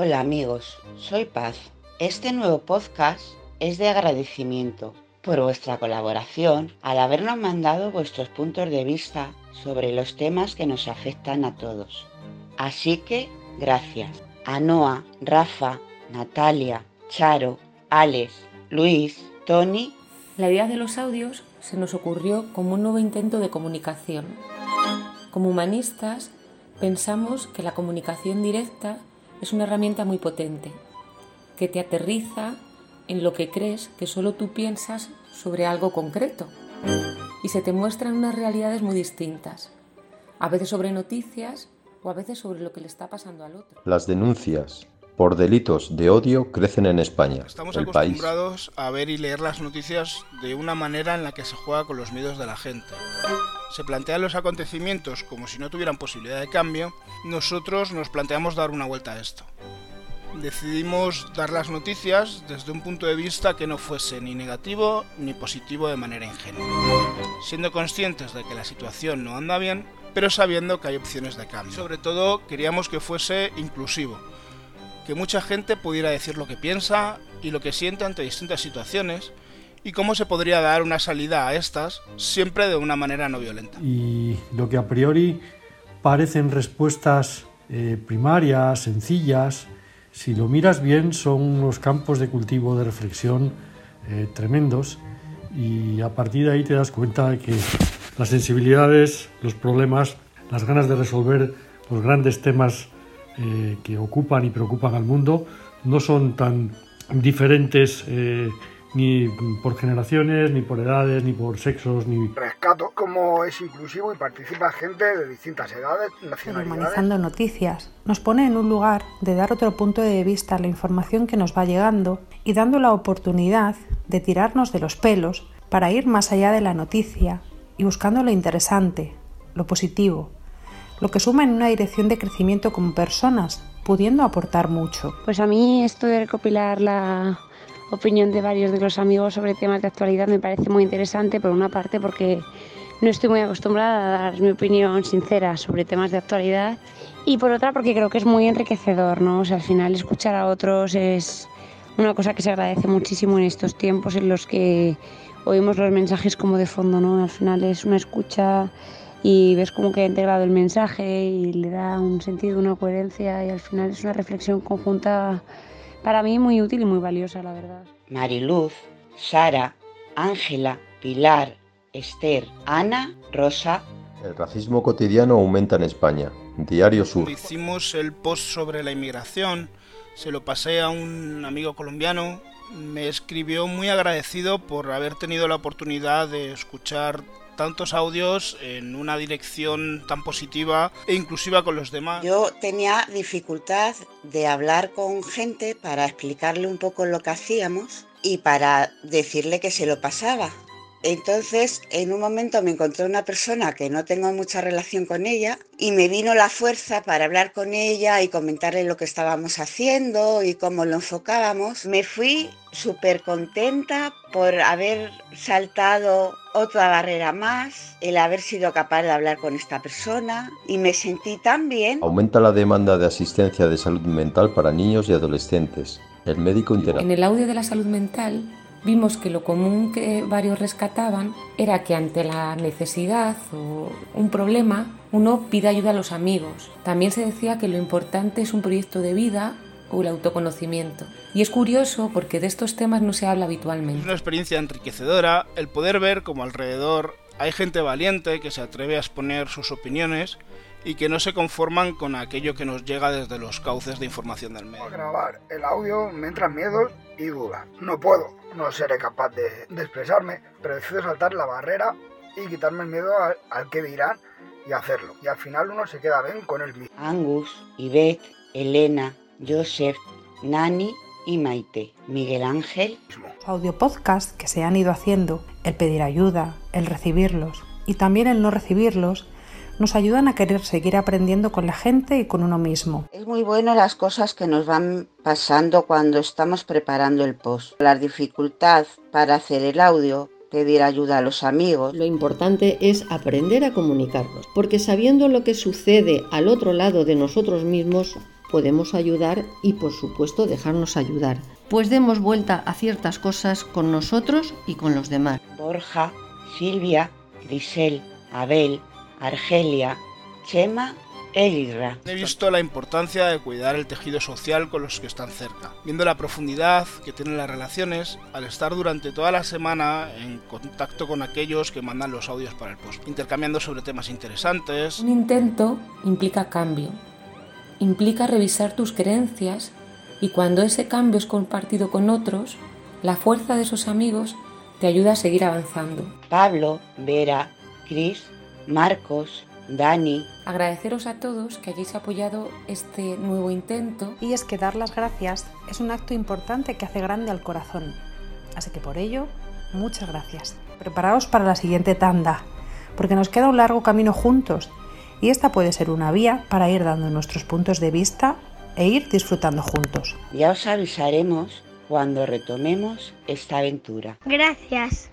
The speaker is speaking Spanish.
Hola amigos, soy Paz. Este nuevo podcast es de agradecimiento por vuestra colaboración al habernos mandado vuestros puntos de vista sobre los temas que nos afectan a todos. Así que, gracias a Noa, Rafa, Natalia, Charo, Alex, Luis, Tony. La idea de los audios se nos ocurrió como un nuevo intento de comunicación. Como humanistas, pensamos que la comunicación directa es una herramienta muy potente, que te aterriza en lo que crees que solo tú piensas sobre algo concreto y se te muestran unas realidades muy distintas, a veces sobre noticias o a veces sobre lo que le está pasando al otro. Las denuncias por delitos de odio crecen en España. Estamos el acostumbrados a ver y leer las noticias de una manera en la que se juega con los miedos de la gente. Se plantean los acontecimientos como si no tuvieran posibilidad de cambio. Nosotros nos planteamos dar una vuelta a esto. Decidimos dar las noticias desde un punto de vista que no fuese ni negativo ni positivo de manera ingenua. Siendo conscientes de que la situación no anda bien, pero sabiendo que hay opciones de cambio. Sobre todo queríamos que fuese inclusivo, que mucha gente pudiera decir lo que piensa y lo que siente ante distintas situaciones y cómo se podría dar una salida a estas siempre de una manera no violenta. Y lo que a priori parecen respuestas eh, primarias, sencillas, si lo miras bien son unos campos de cultivo de reflexión eh, tremendos y a partir de ahí te das cuenta de que las sensibilidades, los problemas, las ganas de resolver los grandes temas eh, que ocupan y preocupan al mundo no son tan diferentes ni por generaciones, ni por edades, ni por sexos, ni... Rescato como es inclusivo y participa gente de distintas edades, nacionalidades... Normalizando noticias nos pone en un lugar de dar otro punto de vista a la información que nos va llegando y dando la oportunidad de tirarnos de los pelos para ir más allá de la noticia y buscando lo interesante, lo positivo, lo que suma en una dirección de crecimiento como personas, pudiendo aportar mucho. Pues a mí esto de recopilar la opinión de varios de los amigos sobre temas de actualidad me parece muy interesante, por una parte porque no estoy muy acostumbrada a dar mi opinión sincera sobre temas de actualidad y por otra porque creo que es muy enriquecedor, ¿no? O sea, al final escuchar a otros es una cosa que se agradece muchísimo en estos tiempos en los que oímos los mensajes como de fondo, ¿no? Al final es una escucha y ves como que ha integrado el mensaje y le da un sentido, una coherencia y al final es una reflexión conjunta para mí muy útil y muy valiosa, la verdad. Mariluz, Sara, Ángela, Pilar, Esther, Ana, Rosa. El racismo cotidiano aumenta en España. Diario Sur. Hicimos el post sobre la inmigración, se lo pasé a un amigo colombiano, me escribió muy agradecido por haber tenido la oportunidad de escuchar tantos audios en una dirección tan positiva e inclusiva con los demás. Yo tenía dificultad de hablar con gente para explicarle un poco lo que hacíamos y para decirle que se lo pasaba. Entonces, en un momento me encontré una persona que no tengo mucha relación con ella y me vino la fuerza para hablar con ella y comentarle lo que estábamos haciendo y cómo lo enfocábamos. Me fui súper contenta por haber saltado otra barrera más, el haber sido capaz de hablar con esta persona y me sentí tan bien. Aumenta la demanda de asistencia de salud mental para niños y adolescentes. El médico interactúa. En el audio de la salud mental vimos que lo común que varios rescataban era que ante la necesidad o un problema uno pide ayuda a los amigos. También se decía que lo importante es un proyecto de vida o el autoconocimiento. Y es curioso porque de estos temas no se habla habitualmente. Es una experiencia enriquecedora el poder ver como alrededor hay gente valiente que se atreve a exponer sus opiniones y que no se conforman con aquello que nos llega desde los cauces de información del medio. Al grabar el audio me entran miedos y dudas. No puedo, no seré capaz de, de expresarme, pero decido saltar la barrera y quitarme el miedo al, al que dirán y hacerlo. Y al final uno se queda bien con el mismo. Angus, Ivette, Elena, Joseph, Nani y Maite, Miguel Ángel. Audio podcast que se han ido haciendo, el pedir ayuda, el recibirlos y también el no recibirlos, nos ayudan a querer seguir aprendiendo con la gente y con uno mismo. Es muy bueno las cosas que nos van pasando cuando estamos preparando el post. La dificultad para hacer el audio, pedir ayuda a los amigos. Lo importante es aprender a comunicarnos, porque sabiendo lo que sucede al otro lado de nosotros mismos, podemos ayudar y por supuesto dejarnos ayudar. Pues demos vuelta a ciertas cosas con nosotros y con los demás. Borja, Silvia, Grisel, Abel, Argelia, Chema Elirra. He visto la importancia de cuidar el tejido social con los que están cerca, viendo la profundidad que tienen las relaciones al estar durante toda la semana en contacto con aquellos que mandan los audios para el post, intercambiando sobre temas interesantes. Un intento implica cambio, implica revisar tus creencias y cuando ese cambio es compartido con otros, la fuerza de esos amigos te ayuda a seguir avanzando. Pablo, Vera, Cris, Marcos, Dani. Agradeceros a todos que hayáis apoyado este nuevo intento. Y es que dar las gracias es un acto importante que hace grande al corazón. Así que por ello, muchas gracias. Preparaos para la siguiente tanda, porque nos queda un largo camino juntos y esta puede ser una vía para ir dando nuestros puntos de vista e ir disfrutando juntos. Ya os avisaremos cuando retomemos esta aventura. Gracias.